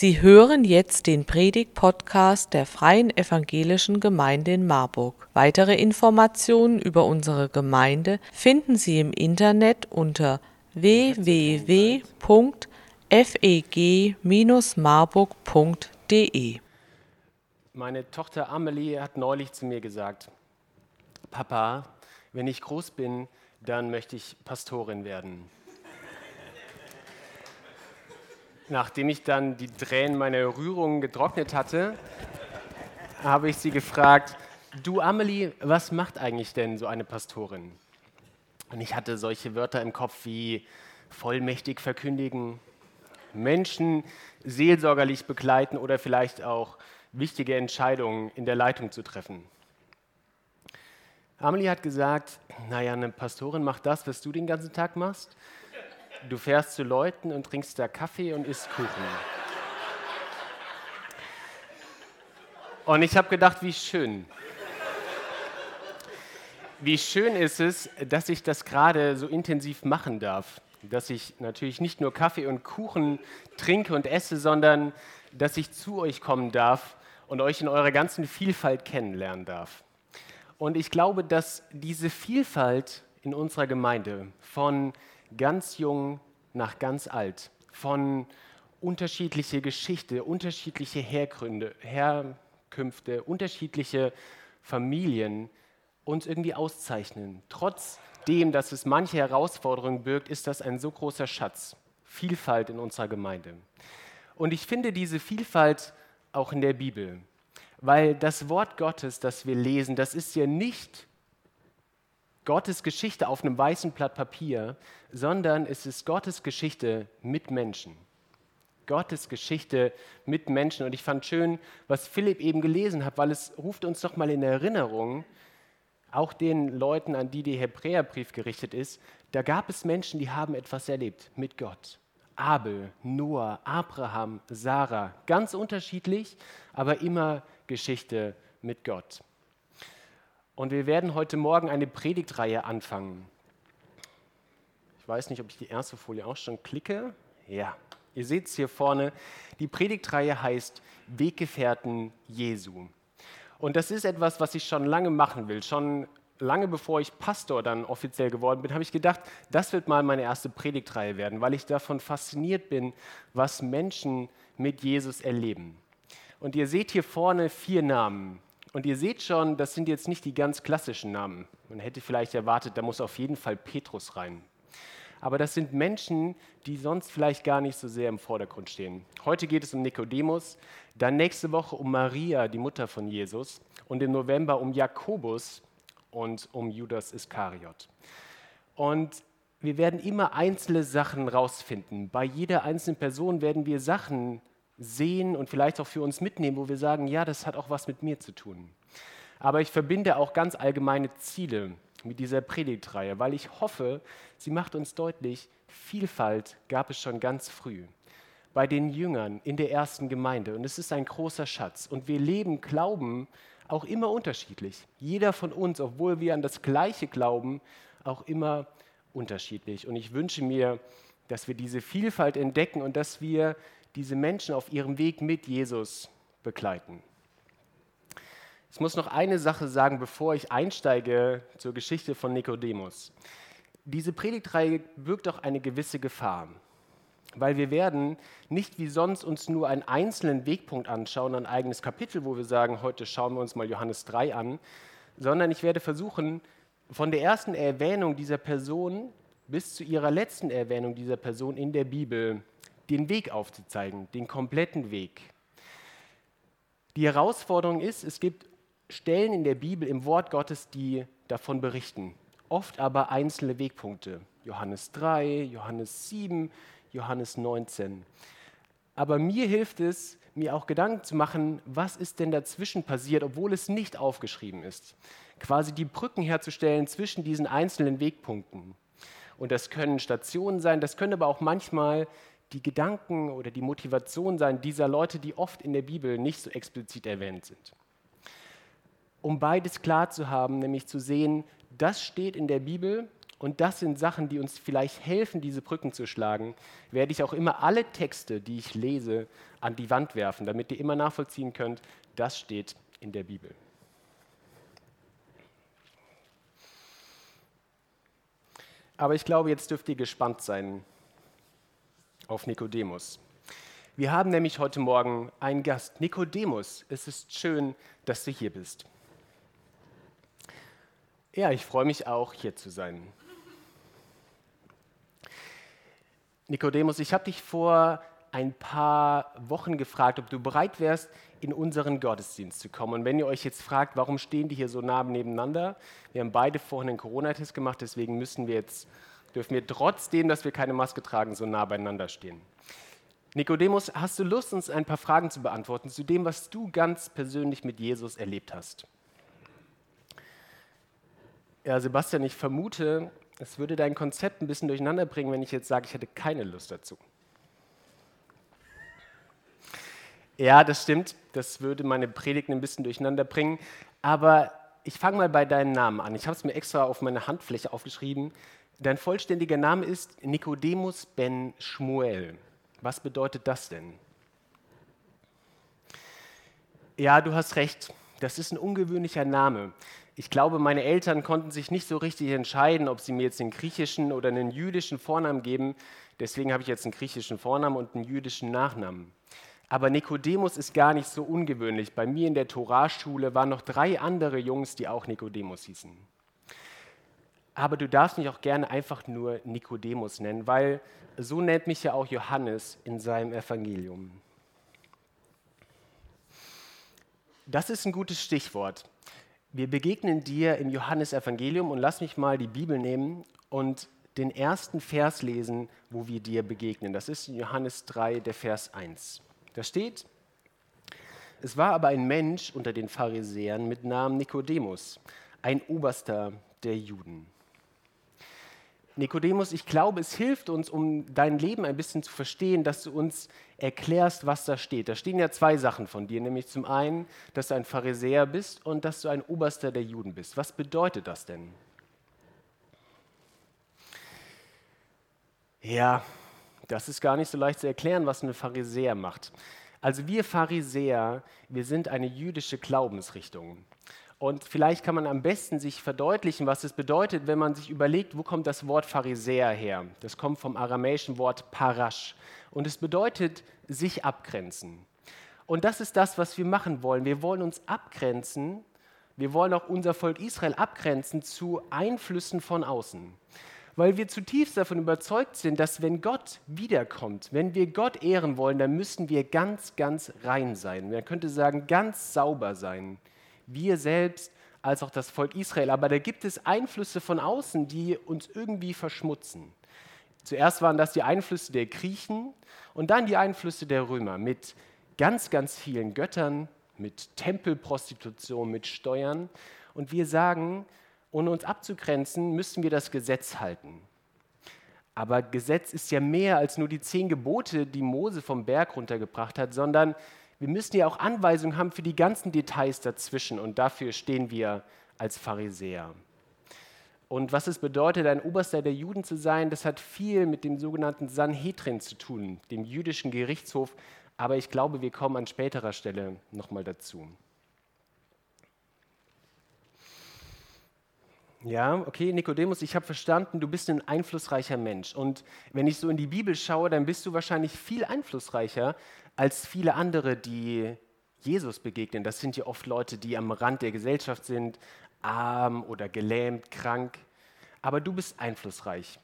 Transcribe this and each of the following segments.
Sie hören jetzt den Predig-Podcast der Freien Evangelischen Gemeinde in Marburg. Weitere Informationen über unsere Gemeinde finden Sie im Internet unter www.feg-marburg.de. Meine Tochter Amelie hat neulich zu mir gesagt, Papa, wenn ich groß bin, dann möchte ich Pastorin werden. Nachdem ich dann die Tränen meiner Rührung getrocknet hatte, habe ich sie gefragt, du Amelie, was macht eigentlich denn so eine Pastorin? Und ich hatte solche Wörter im Kopf wie vollmächtig verkündigen, Menschen seelsorgerlich begleiten oder vielleicht auch wichtige Entscheidungen in der Leitung zu treffen. Amelie hat gesagt, naja, eine Pastorin macht das, was du den ganzen Tag machst. Du fährst zu Leuten und trinkst da Kaffee und isst Kuchen. Und ich habe gedacht, wie schön. Wie schön ist es, dass ich das gerade so intensiv machen darf. Dass ich natürlich nicht nur Kaffee und Kuchen trinke und esse, sondern dass ich zu euch kommen darf und euch in eurer ganzen Vielfalt kennenlernen darf. Und ich glaube, dass diese Vielfalt in unserer Gemeinde von ganz jung nach ganz alt, von unterschiedliche Geschichte, unterschiedliche Hergründe, Herkünfte, unterschiedliche Familien uns irgendwie auszeichnen. Trotzdem, dass es manche Herausforderungen birgt, ist das ein so großer Schatz. Vielfalt in unserer Gemeinde. Und ich finde diese Vielfalt auch in der Bibel, weil das Wort Gottes, das wir lesen, das ist ja nicht Gottes Geschichte auf einem weißen Blatt Papier, sondern es ist Gottes Geschichte mit Menschen. Gottes Geschichte mit Menschen. Und ich fand schön, was Philipp eben gelesen hat, weil es ruft uns doch mal in Erinnerung, auch den Leuten, an die der Hebräerbrief gerichtet ist, da gab es Menschen, die haben etwas erlebt mit Gott. Abel, Noah, Abraham, Sarah, ganz unterschiedlich, aber immer Geschichte mit Gott. Und wir werden heute Morgen eine Predigtreihe anfangen. Ich weiß nicht, ob ich die erste Folie auch schon klicke. Ja, ihr seht es hier vorne. Die Predigtreihe heißt Weggefährten Jesu. Und das ist etwas, was ich schon lange machen will. Schon lange bevor ich Pastor dann offiziell geworden bin, habe ich gedacht, das wird mal meine erste Predigtreihe werden, weil ich davon fasziniert bin, was Menschen mit Jesus erleben. Und ihr seht hier vorne vier Namen. Und ihr seht schon, das sind jetzt nicht die ganz klassischen Namen. Man hätte vielleicht erwartet, da muss auf jeden Fall Petrus rein. Aber das sind Menschen, die sonst vielleicht gar nicht so sehr im Vordergrund stehen. Heute geht es um Nikodemus, dann nächste Woche um Maria, die Mutter von Jesus, und im November um Jakobus und um Judas Iskariot. Und wir werden immer einzelne Sachen rausfinden. Bei jeder einzelnen Person werden wir Sachen sehen und vielleicht auch für uns mitnehmen, wo wir sagen, ja, das hat auch was mit mir zu tun. Aber ich verbinde auch ganz allgemeine Ziele mit dieser Predigtreihe, weil ich hoffe, sie macht uns deutlich, Vielfalt gab es schon ganz früh bei den Jüngern in der ersten Gemeinde und es ist ein großer Schatz und wir leben Glauben auch immer unterschiedlich. Jeder von uns, obwohl wir an das Gleiche glauben, auch immer unterschiedlich. Und ich wünsche mir, dass wir diese Vielfalt entdecken und dass wir diese Menschen auf ihrem Weg mit Jesus begleiten. Ich muss noch eine Sache sagen, bevor ich einsteige zur Geschichte von Nikodemus. Diese Predigtreihe birgt auch eine gewisse Gefahr, weil wir werden nicht wie sonst uns nur einen einzelnen Wegpunkt anschauen, ein eigenes Kapitel, wo wir sagen, heute schauen wir uns mal Johannes 3 an, sondern ich werde versuchen, von der ersten Erwähnung dieser Person bis zu ihrer letzten Erwähnung dieser Person in der Bibel den Weg aufzuzeigen, den kompletten Weg. Die Herausforderung ist, es gibt Stellen in der Bibel, im Wort Gottes, die davon berichten. Oft aber einzelne Wegpunkte. Johannes 3, Johannes 7, Johannes 19. Aber mir hilft es, mir auch Gedanken zu machen, was ist denn dazwischen passiert, obwohl es nicht aufgeschrieben ist. Quasi die Brücken herzustellen zwischen diesen einzelnen Wegpunkten. Und das können Stationen sein, das können aber auch manchmal die Gedanken oder die Motivation sein dieser Leute, die oft in der Bibel nicht so explizit erwähnt sind. Um beides klar zu haben, nämlich zu sehen, das steht in der Bibel und das sind Sachen, die uns vielleicht helfen, diese Brücken zu schlagen, werde ich auch immer alle Texte, die ich lese, an die Wand werfen, damit ihr immer nachvollziehen könnt, das steht in der Bibel. Aber ich glaube, jetzt dürft ihr gespannt sein auf Nikodemus. Wir haben nämlich heute Morgen einen Gast. Nikodemus, es ist schön, dass du hier bist. Ja, ich freue mich auch, hier zu sein. Nikodemus, ich habe dich vor ein paar Wochen gefragt, ob du bereit wärst, in unseren Gottesdienst zu kommen. Und wenn ihr euch jetzt fragt, warum stehen die hier so nah nebeneinander, wir haben beide vorhin einen Corona-Test gemacht, deswegen müssen wir jetzt, dürfen wir trotzdem, dass wir keine Maske tragen, so nah beieinander stehen. Nikodemus, hast du Lust, uns ein paar Fragen zu beantworten zu dem, was du ganz persönlich mit Jesus erlebt hast? Ja, Sebastian, ich vermute, es würde dein Konzept ein bisschen durcheinander bringen, wenn ich jetzt sage, ich hätte keine Lust dazu. Ja, das stimmt. Das würde meine Predigt ein bisschen durcheinander bringen. Aber ich fange mal bei deinem Namen an. Ich habe es mir extra auf meine Handfläche aufgeschrieben. Dein vollständiger Name ist Nikodemus ben Shmuel. Was bedeutet das denn? Ja, du hast recht. Das ist ein ungewöhnlicher Name. Ich glaube, meine Eltern konnten sich nicht so richtig entscheiden, ob sie mir jetzt einen griechischen oder einen jüdischen Vornamen geben. Deswegen habe ich jetzt einen griechischen Vornamen und einen jüdischen Nachnamen. Aber Nikodemus ist gar nicht so ungewöhnlich. Bei mir in der Torahschule waren noch drei andere Jungs, die auch Nikodemus hießen. Aber du darfst mich auch gerne einfach nur Nikodemus nennen, weil so nennt mich ja auch Johannes in seinem Evangelium. Das ist ein gutes Stichwort. Wir begegnen dir im Johannesevangelium und lass mich mal die Bibel nehmen und den ersten Vers lesen, wo wir dir begegnen. Das ist in Johannes 3, der Vers 1. Da steht, es war aber ein Mensch unter den Pharisäern mit Namen Nikodemus, ein Oberster der Juden. Nikodemus, ich glaube, es hilft uns, um dein Leben ein bisschen zu verstehen, dass du uns erklärst, was da steht. Da stehen ja zwei Sachen von dir, nämlich zum einen, dass du ein Pharisäer bist und dass du ein Oberster der Juden bist. Was bedeutet das denn? Ja, das ist gar nicht so leicht zu erklären, was ein Pharisäer macht. Also wir Pharisäer, wir sind eine jüdische Glaubensrichtung. Und vielleicht kann man am besten sich verdeutlichen, was es bedeutet, wenn man sich überlegt, wo kommt das Wort Pharisäer her? Das kommt vom aramäischen Wort Parash. Und es bedeutet sich abgrenzen. Und das ist das, was wir machen wollen. Wir wollen uns abgrenzen. Wir wollen auch unser Volk Israel abgrenzen zu Einflüssen von außen weil wir zutiefst davon überzeugt sind, dass wenn Gott wiederkommt, wenn wir Gott ehren wollen, dann müssen wir ganz, ganz rein sein. Man könnte sagen, ganz sauber sein. Wir selbst als auch das Volk Israel. Aber da gibt es Einflüsse von außen, die uns irgendwie verschmutzen. Zuerst waren das die Einflüsse der Griechen und dann die Einflüsse der Römer mit ganz, ganz vielen Göttern, mit Tempelprostitution, mit Steuern. Und wir sagen, ohne uns abzugrenzen, müssen wir das Gesetz halten. Aber Gesetz ist ja mehr als nur die zehn Gebote, die Mose vom Berg runtergebracht hat, sondern wir müssen ja auch Anweisungen haben für die ganzen Details dazwischen und dafür stehen wir als Pharisäer. Und was es bedeutet, ein Oberster der Juden zu sein, das hat viel mit dem sogenannten Sanhedrin zu tun, dem jüdischen Gerichtshof. Aber ich glaube, wir kommen an späterer Stelle nochmal dazu. Ja, okay, Nikodemus, ich habe verstanden, du bist ein einflussreicher Mensch. Und wenn ich so in die Bibel schaue, dann bist du wahrscheinlich viel einflussreicher als viele andere, die Jesus begegnen. Das sind ja oft Leute, die am Rand der Gesellschaft sind, arm oder gelähmt, krank. Aber du bist einflussreich.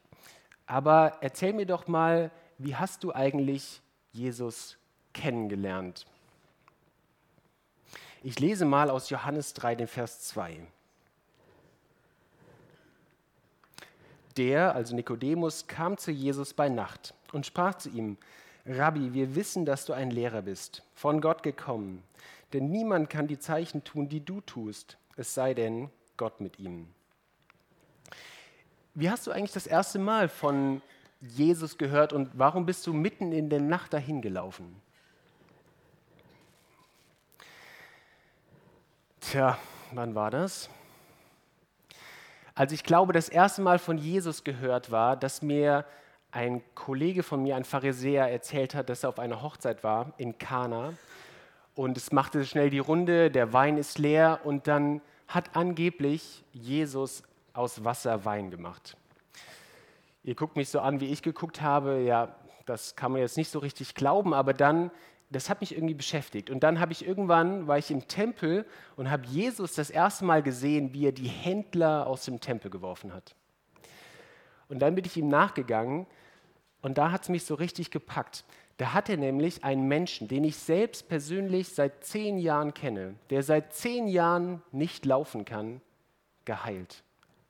Aber erzähl mir doch mal, wie hast du eigentlich Jesus kennengelernt? Ich lese mal aus Johannes 3, den Vers 2. Der, also Nikodemus, kam zu Jesus bei Nacht und sprach zu ihm, Rabbi, wir wissen, dass du ein Lehrer bist, von Gott gekommen, denn niemand kann die Zeichen tun, die du tust, es sei denn Gott mit ihm. Wie hast du eigentlich das erste Mal von Jesus gehört und warum bist du mitten in der Nacht dahin gelaufen? Tja, wann war das? Als ich glaube, das erste Mal von Jesus gehört war, dass mir ein Kollege von mir, ein Pharisäer, erzählt hat, dass er auf einer Hochzeit war in Kana und es machte schnell die Runde, der Wein ist leer und dann hat angeblich Jesus aus Wasser Wein gemacht. Ihr guckt mich so an, wie ich geguckt habe, ja, das kann man jetzt nicht so richtig glauben, aber dann das hat mich irgendwie beschäftigt. Und dann habe ich irgendwann, war ich im Tempel und habe Jesus das erste Mal gesehen, wie er die Händler aus dem Tempel geworfen hat. Und dann bin ich ihm nachgegangen und da hat es mich so richtig gepackt. Da hat er nämlich einen Menschen, den ich selbst persönlich seit zehn Jahren kenne, der seit zehn Jahren nicht laufen kann, geheilt.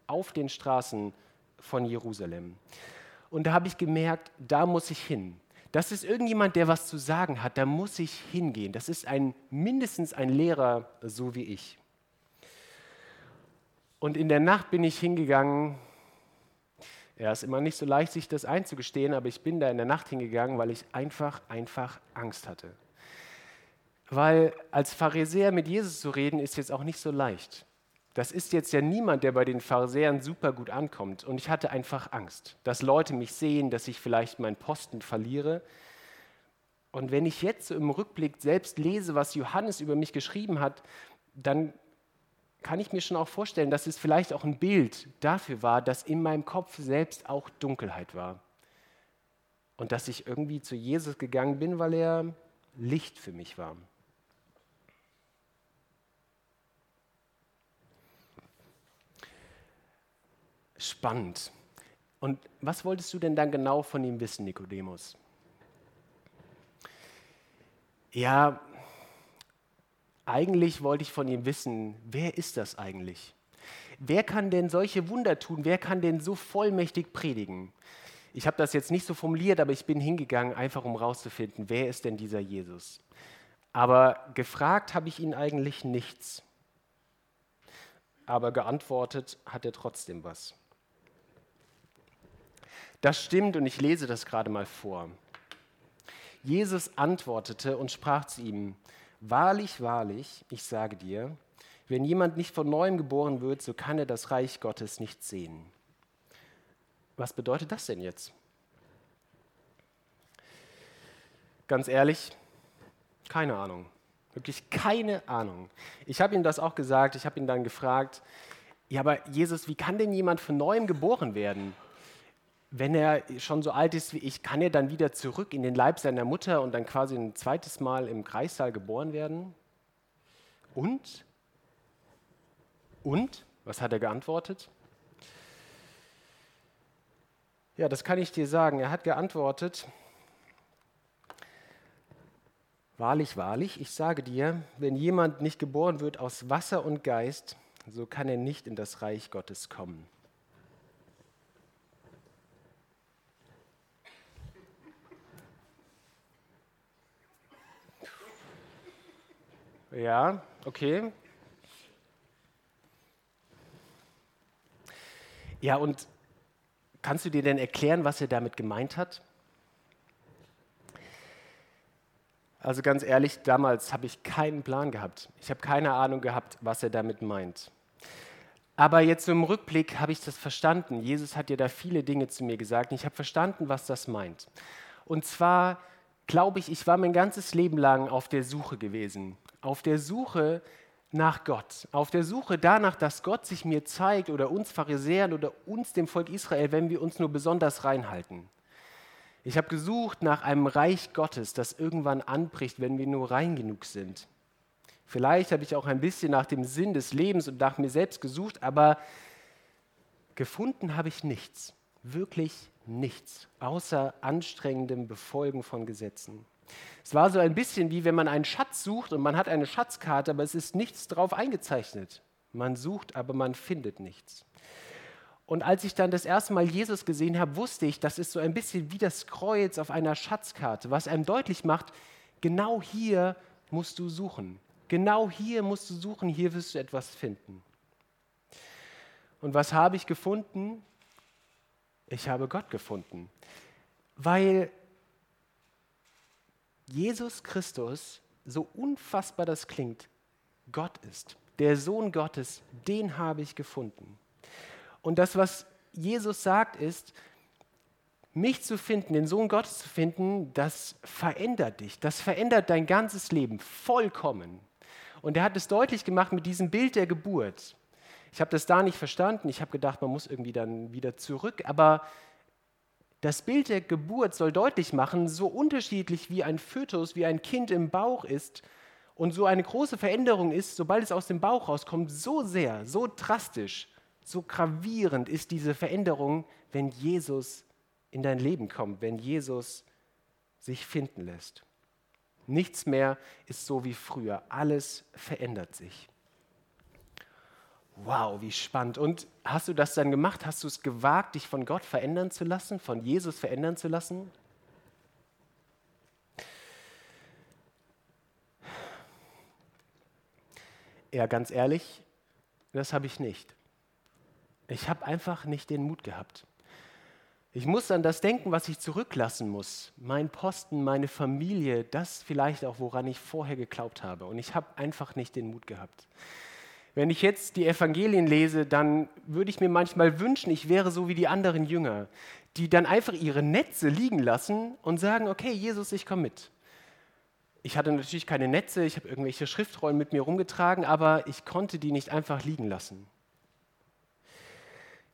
Auf den Straßen von Jerusalem. Und da habe ich gemerkt, da muss ich hin. Das ist irgendjemand, der was zu sagen hat, da muss ich hingehen. Das ist ein, mindestens ein Lehrer, so wie ich. Und in der Nacht bin ich hingegangen. Ja, ist immer nicht so leicht, sich das einzugestehen, aber ich bin da in der Nacht hingegangen, weil ich einfach, einfach Angst hatte. Weil als Pharisäer mit Jesus zu reden, ist jetzt auch nicht so leicht. Das ist jetzt ja niemand, der bei den Pharisäern super gut ankommt. Und ich hatte einfach Angst, dass Leute mich sehen, dass ich vielleicht meinen Posten verliere. Und wenn ich jetzt so im Rückblick selbst lese, was Johannes über mich geschrieben hat, dann kann ich mir schon auch vorstellen, dass es vielleicht auch ein Bild dafür war, dass in meinem Kopf selbst auch Dunkelheit war. Und dass ich irgendwie zu Jesus gegangen bin, weil er Licht für mich war. Spannend. Und was wolltest du denn dann genau von ihm wissen, Nikodemus? Ja, eigentlich wollte ich von ihm wissen, wer ist das eigentlich? Wer kann denn solche Wunder tun? Wer kann denn so vollmächtig predigen? Ich habe das jetzt nicht so formuliert, aber ich bin hingegangen, einfach um herauszufinden, wer ist denn dieser Jesus? Aber gefragt habe ich ihn eigentlich nichts. Aber geantwortet hat er trotzdem was. Das stimmt und ich lese das gerade mal vor. Jesus antwortete und sprach zu ihm, Wahrlich, wahrlich, ich sage dir, wenn jemand nicht von neuem geboren wird, so kann er das Reich Gottes nicht sehen. Was bedeutet das denn jetzt? Ganz ehrlich, keine Ahnung. Wirklich keine Ahnung. Ich habe ihm das auch gesagt, ich habe ihn dann gefragt, ja, aber Jesus, wie kann denn jemand von neuem geboren werden? Wenn er schon so alt ist wie ich, kann er dann wieder zurück in den Leib seiner Mutter und dann quasi ein zweites Mal im Kreissaal geboren werden? Und? Und? Was hat er geantwortet? Ja, das kann ich dir sagen. Er hat geantwortet, Wahrlich, wahrlich, ich sage dir, wenn jemand nicht geboren wird aus Wasser und Geist, so kann er nicht in das Reich Gottes kommen. Ja, okay. Ja, und kannst du dir denn erklären, was er damit gemeint hat? Also ganz ehrlich, damals habe ich keinen Plan gehabt. Ich habe keine Ahnung gehabt, was er damit meint. Aber jetzt im Rückblick habe ich das verstanden. Jesus hat ja da viele Dinge zu mir gesagt ich habe verstanden, was das meint. Und zwar glaube ich, ich war mein ganzes Leben lang auf der Suche gewesen auf der Suche nach Gott, auf der Suche danach, dass Gott sich mir zeigt oder uns Pharisäern oder uns dem Volk Israel, wenn wir uns nur besonders reinhalten. Ich habe gesucht nach einem Reich Gottes, das irgendwann anbricht, wenn wir nur rein genug sind. Vielleicht habe ich auch ein bisschen nach dem Sinn des Lebens und nach mir selbst gesucht, aber gefunden habe ich nichts, wirklich nichts, außer anstrengendem Befolgen von Gesetzen. Es war so ein bisschen wie wenn man einen Schatz sucht und man hat eine Schatzkarte, aber es ist nichts drauf eingezeichnet. Man sucht, aber man findet nichts. Und als ich dann das erste Mal Jesus gesehen habe, wusste ich, das ist so ein bisschen wie das Kreuz auf einer Schatzkarte, was einem deutlich macht, genau hier musst du suchen. Genau hier musst du suchen, hier wirst du etwas finden. Und was habe ich gefunden? Ich habe Gott gefunden. Weil Jesus Christus, so unfassbar das klingt, Gott ist. Der Sohn Gottes, den habe ich gefunden. Und das, was Jesus sagt, ist, mich zu finden, den Sohn Gottes zu finden, das verändert dich, das verändert dein ganzes Leben vollkommen. Und er hat es deutlich gemacht mit diesem Bild der Geburt. Ich habe das da nicht verstanden, ich habe gedacht, man muss irgendwie dann wieder zurück, aber das Bild der Geburt soll deutlich machen, so unterschiedlich wie ein Fötus, wie ein Kind im Bauch ist und so eine große Veränderung ist, sobald es aus dem Bauch rauskommt, so sehr, so drastisch, so gravierend ist diese Veränderung, wenn Jesus in dein Leben kommt, wenn Jesus sich finden lässt. Nichts mehr ist so wie früher. Alles verändert sich. Wow, wie spannend. Und hast du das dann gemacht? Hast du es gewagt, dich von Gott verändern zu lassen, von Jesus verändern zu lassen? Ja, ganz ehrlich, das habe ich nicht. Ich habe einfach nicht den Mut gehabt. Ich muss an das denken, was ich zurücklassen muss. Mein Posten, meine Familie, das vielleicht auch, woran ich vorher geglaubt habe. Und ich habe einfach nicht den Mut gehabt. Wenn ich jetzt die Evangelien lese, dann würde ich mir manchmal wünschen, ich wäre so wie die anderen Jünger, die dann einfach ihre Netze liegen lassen und sagen, okay, Jesus, ich komme mit. Ich hatte natürlich keine Netze, ich habe irgendwelche Schriftrollen mit mir rumgetragen, aber ich konnte die nicht einfach liegen lassen.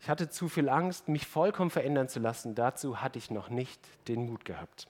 Ich hatte zu viel Angst, mich vollkommen verändern zu lassen. Dazu hatte ich noch nicht den Mut gehabt.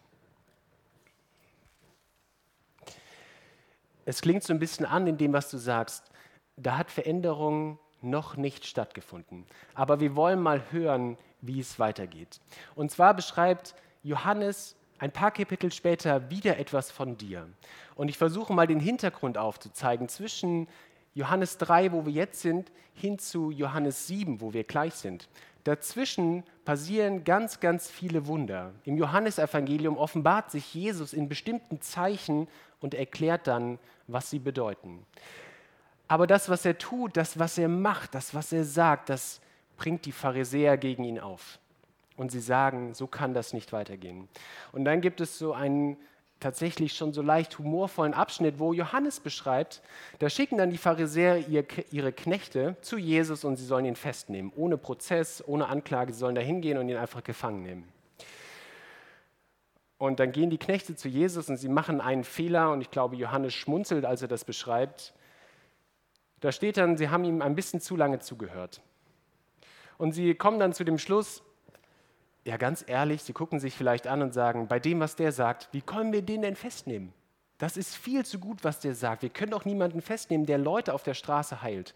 Es klingt so ein bisschen an in dem, was du sagst. Da hat Veränderung noch nicht stattgefunden. Aber wir wollen mal hören, wie es weitergeht. Und zwar beschreibt Johannes ein paar Kapitel später wieder etwas von dir. Und ich versuche mal den Hintergrund aufzuzeigen zwischen Johannes 3, wo wir jetzt sind, hin zu Johannes 7, wo wir gleich sind. Dazwischen passieren ganz, ganz viele Wunder. Im Johannesevangelium offenbart sich Jesus in bestimmten Zeichen und erklärt dann, was sie bedeuten. Aber das, was er tut, das, was er macht, das, was er sagt, das bringt die Pharisäer gegen ihn auf. Und sie sagen, so kann das nicht weitergehen. Und dann gibt es so einen tatsächlich schon so leicht humorvollen Abschnitt, wo Johannes beschreibt, da schicken dann die Pharisäer ihre Knechte zu Jesus und sie sollen ihn festnehmen, ohne Prozess, ohne Anklage, sie sollen da hingehen und ihn einfach gefangen nehmen. Und dann gehen die Knechte zu Jesus und sie machen einen Fehler und ich glaube, Johannes schmunzelt, als er das beschreibt. Da steht dann, sie haben ihm ein bisschen zu lange zugehört. Und sie kommen dann zu dem Schluss, ja ganz ehrlich, sie gucken sich vielleicht an und sagen, bei dem, was der sagt, wie können wir den denn festnehmen? Das ist viel zu gut, was der sagt. Wir können doch niemanden festnehmen, der Leute auf der Straße heilt.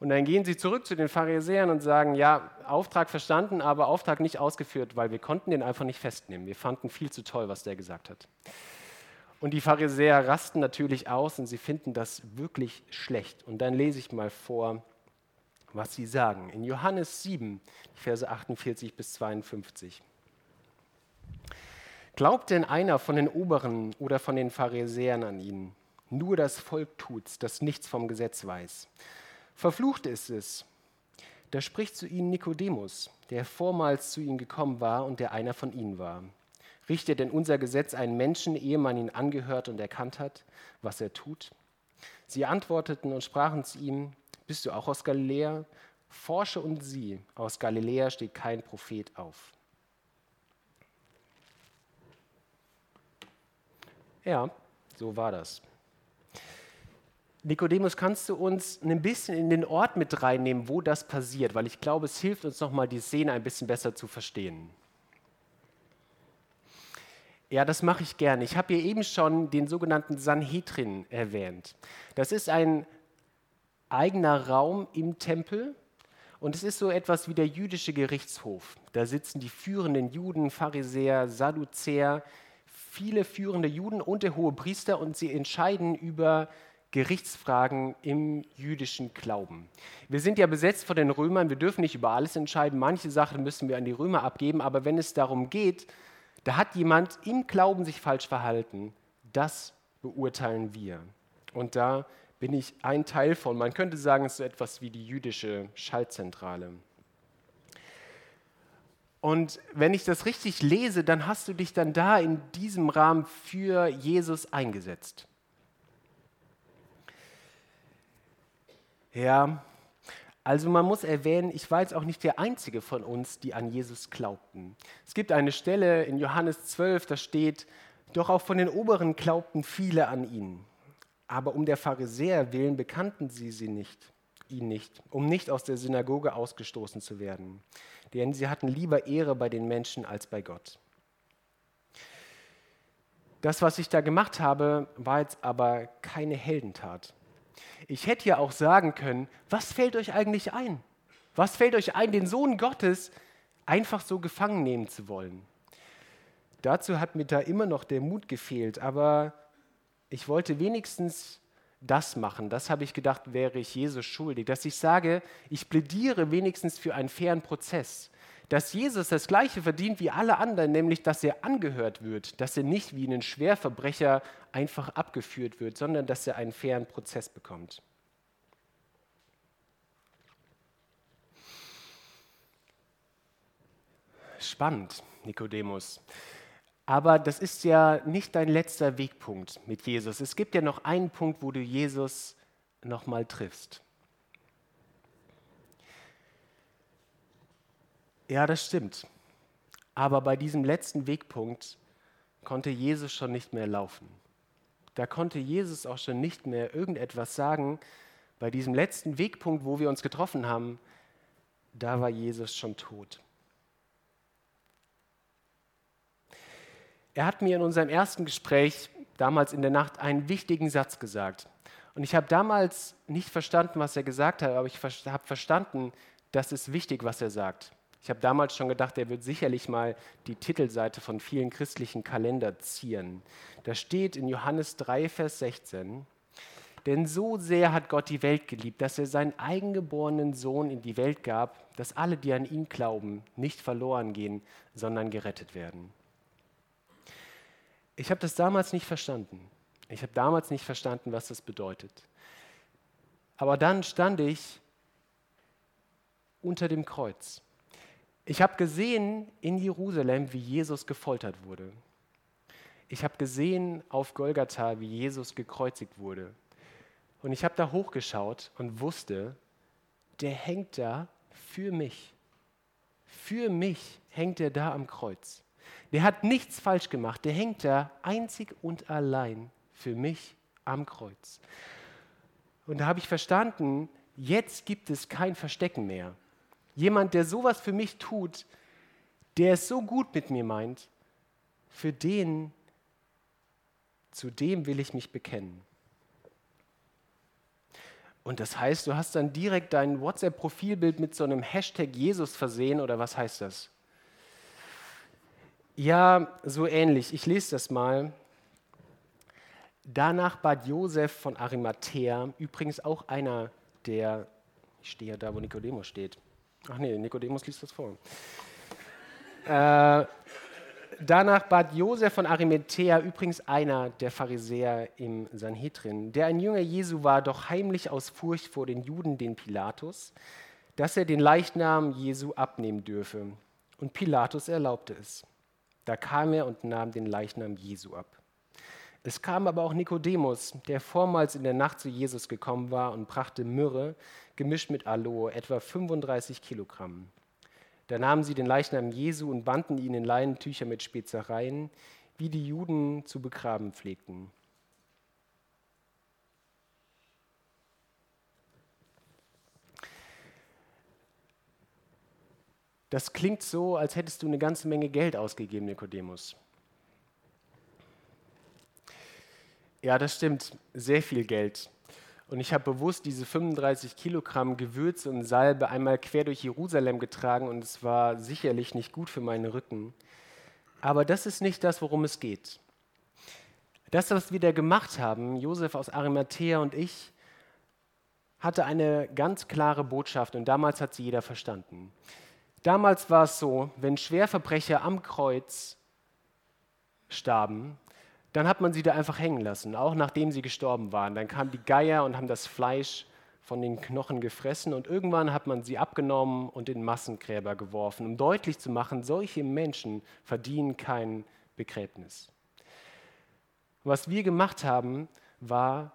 Und dann gehen sie zurück zu den Pharisäern und sagen, ja, Auftrag verstanden, aber Auftrag nicht ausgeführt, weil wir konnten den einfach nicht festnehmen. Wir fanden viel zu toll, was der gesagt hat. Und die Pharisäer rasten natürlich aus und sie finden das wirklich schlecht. Und dann lese ich mal vor, was sie sagen. In Johannes 7, Verse 48 bis 52. Glaubt denn einer von den Oberen oder von den Pharisäern an ihn? Nur das Volk tut's, das nichts vom Gesetz weiß. Verflucht ist es. Da spricht zu ihnen Nikodemus, der vormals zu ihnen gekommen war und der einer von ihnen war. Richtet denn unser Gesetz einen Menschen, ehe man ihn angehört und erkannt hat, was er tut? Sie antworteten und sprachen zu ihm, bist du auch aus Galiläa? Forsche und sieh, aus Galiläa steht kein Prophet auf. Ja, so war das. Nikodemus, kannst du uns ein bisschen in den Ort mit reinnehmen, wo das passiert? Weil ich glaube, es hilft uns nochmal, die Szene ein bisschen besser zu verstehen. Ja, das mache ich gerne. Ich habe hier eben schon den sogenannten Sanhedrin erwähnt. Das ist ein eigener Raum im Tempel. Und es ist so etwas wie der jüdische Gerichtshof. Da sitzen die führenden Juden, Pharisäer, Sadduzäer, viele führende Juden und der hohe Priester und sie entscheiden über Gerichtsfragen im jüdischen Glauben. Wir sind ja besetzt von den Römern, wir dürfen nicht über alles entscheiden. Manche Sachen müssen wir an die Römer abgeben, aber wenn es darum geht, da hat jemand im Glauben sich falsch verhalten, das beurteilen wir. Und da bin ich ein Teil von. Man könnte sagen, es ist so etwas wie die jüdische Schaltzentrale. Und wenn ich das richtig lese, dann hast du dich dann da in diesem Rahmen für Jesus eingesetzt. Ja, Also man muss erwähnen, ich war jetzt auch nicht der Einzige von uns, die an Jesus glaubten. Es gibt eine Stelle in Johannes 12, da steht, doch auch von den Oberen glaubten viele an ihn. Aber um der Pharisäer willen bekannten sie, sie nicht, ihn nicht, um nicht aus der Synagoge ausgestoßen zu werden. Denn sie hatten lieber Ehre bei den Menschen als bei Gott. Das, was ich da gemacht habe, war jetzt aber keine Heldentat. Ich hätte ja auch sagen können, was fällt euch eigentlich ein? Was fällt euch ein, den Sohn Gottes einfach so gefangen nehmen zu wollen? Dazu hat mir da immer noch der Mut gefehlt, aber ich wollte wenigstens das machen. Das habe ich gedacht, wäre ich Jesus schuldig, dass ich sage, ich plädiere wenigstens für einen fairen Prozess dass Jesus das Gleiche verdient wie alle anderen, nämlich dass er angehört wird, dass er nicht wie ein Schwerverbrecher einfach abgeführt wird, sondern dass er einen fairen Prozess bekommt. Spannend, Nikodemus. Aber das ist ja nicht dein letzter Wegpunkt mit Jesus. Es gibt ja noch einen Punkt, wo du Jesus nochmal triffst. Ja, das stimmt. Aber bei diesem letzten Wegpunkt konnte Jesus schon nicht mehr laufen. Da konnte Jesus auch schon nicht mehr irgendetwas sagen. Bei diesem letzten Wegpunkt, wo wir uns getroffen haben, da war Jesus schon tot. Er hat mir in unserem ersten Gespräch damals in der Nacht einen wichtigen Satz gesagt. Und ich habe damals nicht verstanden, was er gesagt hat, aber ich habe verstanden, das ist wichtig, was er sagt. Ich habe damals schon gedacht, er wird sicherlich mal die Titelseite von vielen christlichen Kalender zieren. Da steht in Johannes 3, Vers 16, denn so sehr hat Gott die Welt geliebt, dass er seinen eigengeborenen Sohn in die Welt gab, dass alle, die an ihn glauben, nicht verloren gehen, sondern gerettet werden. Ich habe das damals nicht verstanden. Ich habe damals nicht verstanden, was das bedeutet. Aber dann stand ich unter dem Kreuz. Ich habe gesehen in Jerusalem, wie Jesus gefoltert wurde. Ich habe gesehen auf Golgatha, wie Jesus gekreuzigt wurde. Und ich habe da hochgeschaut und wusste, der hängt da für mich. Für mich hängt er da am Kreuz. Der hat nichts falsch gemacht. Der hängt da einzig und allein für mich am Kreuz. Und da habe ich verstanden, jetzt gibt es kein Verstecken mehr. Jemand, der sowas für mich tut, der es so gut mit mir meint, für den, zu dem will ich mich bekennen. Und das heißt, du hast dann direkt dein WhatsApp-Profilbild mit so einem Hashtag Jesus versehen oder was heißt das? Ja, so ähnlich. Ich lese das mal. Danach bat Josef von Arimathea, übrigens auch einer der, ich stehe ja da, wo Nikodemus steht, Ach nee, Nikodemus liest das vor. Äh, danach bat Josef von Arimathea, übrigens einer der Pharisäer im Sanhedrin, der ein Jünger Jesu war, doch heimlich aus Furcht vor den Juden den Pilatus, dass er den Leichnam Jesu abnehmen dürfe. Und Pilatus erlaubte es. Da kam er und nahm den Leichnam Jesu ab. Es kam aber auch Nikodemus, der vormals in der Nacht zu Jesus gekommen war und brachte Myrrhe, gemischt mit Aloe, etwa 35 Kilogramm. Da nahmen sie den Leichnam Jesu und banden ihn in Leinentücher mit Spezereien, wie die Juden zu begraben pflegten. Das klingt so, als hättest du eine ganze Menge Geld ausgegeben, Nikodemus. Ja, das stimmt. Sehr viel Geld. Und ich habe bewusst diese 35 Kilogramm Gewürze und Salbe einmal quer durch Jerusalem getragen und es war sicherlich nicht gut für meinen Rücken. Aber das ist nicht das, worum es geht. Das, was wir da gemacht haben, Josef aus Arimathea und ich, hatte eine ganz klare Botschaft und damals hat sie jeder verstanden. Damals war es so, wenn Schwerverbrecher am Kreuz starben, dann hat man sie da einfach hängen lassen, auch nachdem sie gestorben waren. Dann kamen die Geier und haben das Fleisch von den Knochen gefressen und irgendwann hat man sie abgenommen und in Massengräber geworfen, um deutlich zu machen, solche Menschen verdienen kein Begräbnis. Was wir gemacht haben, war,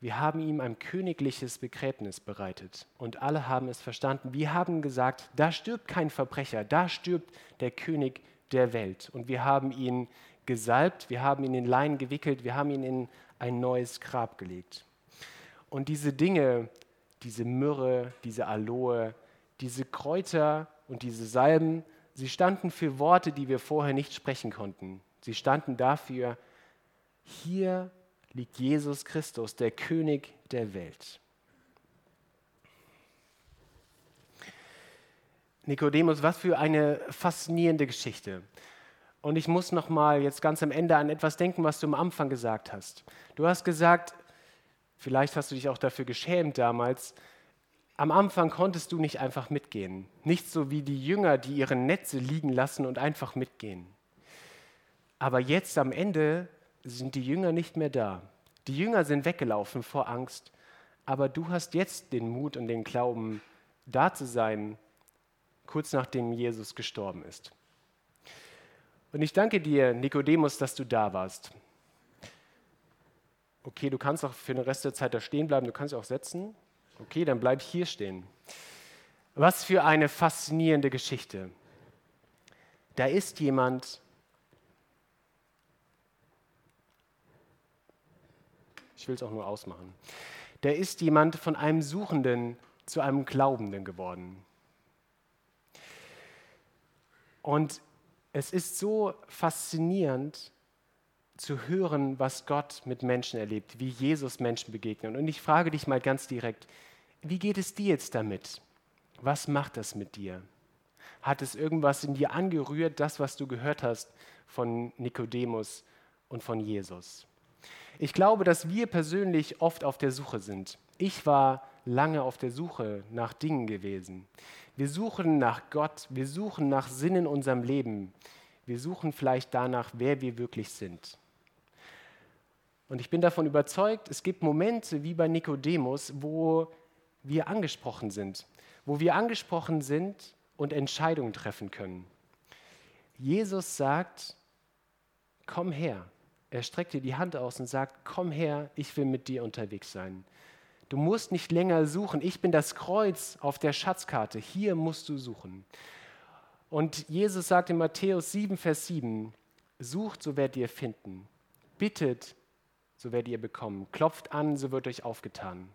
wir haben ihm ein königliches Begräbnis bereitet und alle haben es verstanden. Wir haben gesagt, da stirbt kein Verbrecher, da stirbt der König der Welt. Und wir haben ihn gesalbt, wir haben ihn in Leinen gewickelt, wir haben ihn in ein neues Grab gelegt. Und diese Dinge, diese Myrrhe, diese Aloe, diese Kräuter und diese Salben, sie standen für Worte, die wir vorher nicht sprechen konnten. Sie standen dafür, hier liegt Jesus Christus, der König der Welt. Nikodemus, was für eine faszinierende Geschichte. Und ich muss noch mal jetzt ganz am Ende an etwas denken, was du am Anfang gesagt hast. Du hast gesagt, vielleicht hast du dich auch dafür geschämt damals, am Anfang konntest du nicht einfach mitgehen. Nicht so wie die Jünger, die ihre Netze liegen lassen und einfach mitgehen. Aber jetzt am Ende sind die Jünger nicht mehr da. Die Jünger sind weggelaufen vor Angst, aber du hast jetzt den Mut und den Glauben, da zu sein, kurz nachdem Jesus gestorben ist. Und ich danke dir, Nikodemus, dass du da warst. Okay, du kannst auch für den Rest der Zeit da stehen bleiben, du kannst auch setzen. Okay, dann bleib hier stehen. Was für eine faszinierende Geschichte. Da ist jemand, Ich will es auch nur ausmachen. Der ist jemand von einem Suchenden zu einem Glaubenden geworden. Und es ist so faszinierend zu hören, was Gott mit Menschen erlebt, wie Jesus Menschen begegnet. Und ich frage dich mal ganz direkt, wie geht es dir jetzt damit? Was macht das mit dir? Hat es irgendwas in dir angerührt, das, was du gehört hast von Nikodemus und von Jesus? Ich glaube, dass wir persönlich oft auf der Suche sind. Ich war lange auf der Suche nach Dingen gewesen. Wir suchen nach Gott, wir suchen nach Sinn in unserem Leben. Wir suchen vielleicht danach, wer wir wirklich sind. Und ich bin davon überzeugt, es gibt Momente wie bei Nikodemus, wo wir angesprochen sind, wo wir angesprochen sind und Entscheidungen treffen können. Jesus sagt, komm her, er streckt dir die Hand aus und sagt, komm her, ich will mit dir unterwegs sein. Du musst nicht länger suchen. Ich bin das Kreuz auf der Schatzkarte. Hier musst du suchen. Und Jesus sagt in Matthäus 7, Vers 7, sucht, so werdet ihr finden. Bittet, so werdet ihr bekommen. Klopft an, so wird euch aufgetan.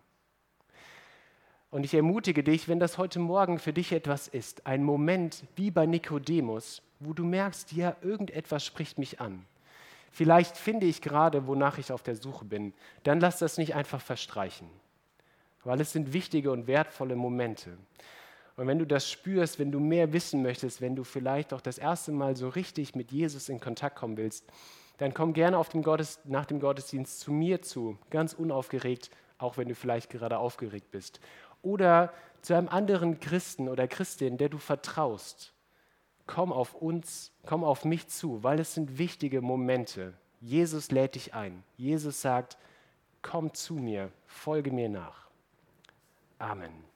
Und ich ermutige dich, wenn das heute Morgen für dich etwas ist, ein Moment wie bei Nikodemus, wo du merkst, ja, irgendetwas spricht mich an vielleicht finde ich gerade, wonach ich auf der Suche bin, dann lass das nicht einfach verstreichen, weil es sind wichtige und wertvolle Momente. Und wenn du das spürst, wenn du mehr wissen möchtest, wenn du vielleicht auch das erste Mal so richtig mit Jesus in Kontakt kommen willst, dann komm gerne dem nach dem Gottesdienst zu mir zu, ganz unaufgeregt, auch wenn du vielleicht gerade aufgeregt bist. Oder zu einem anderen Christen oder Christin, der du vertraust komm auf uns, komm auf mich zu, weil es sind wichtige Momente. Jesus lädt dich ein. Jesus sagt, komm zu mir, folge mir nach. Amen.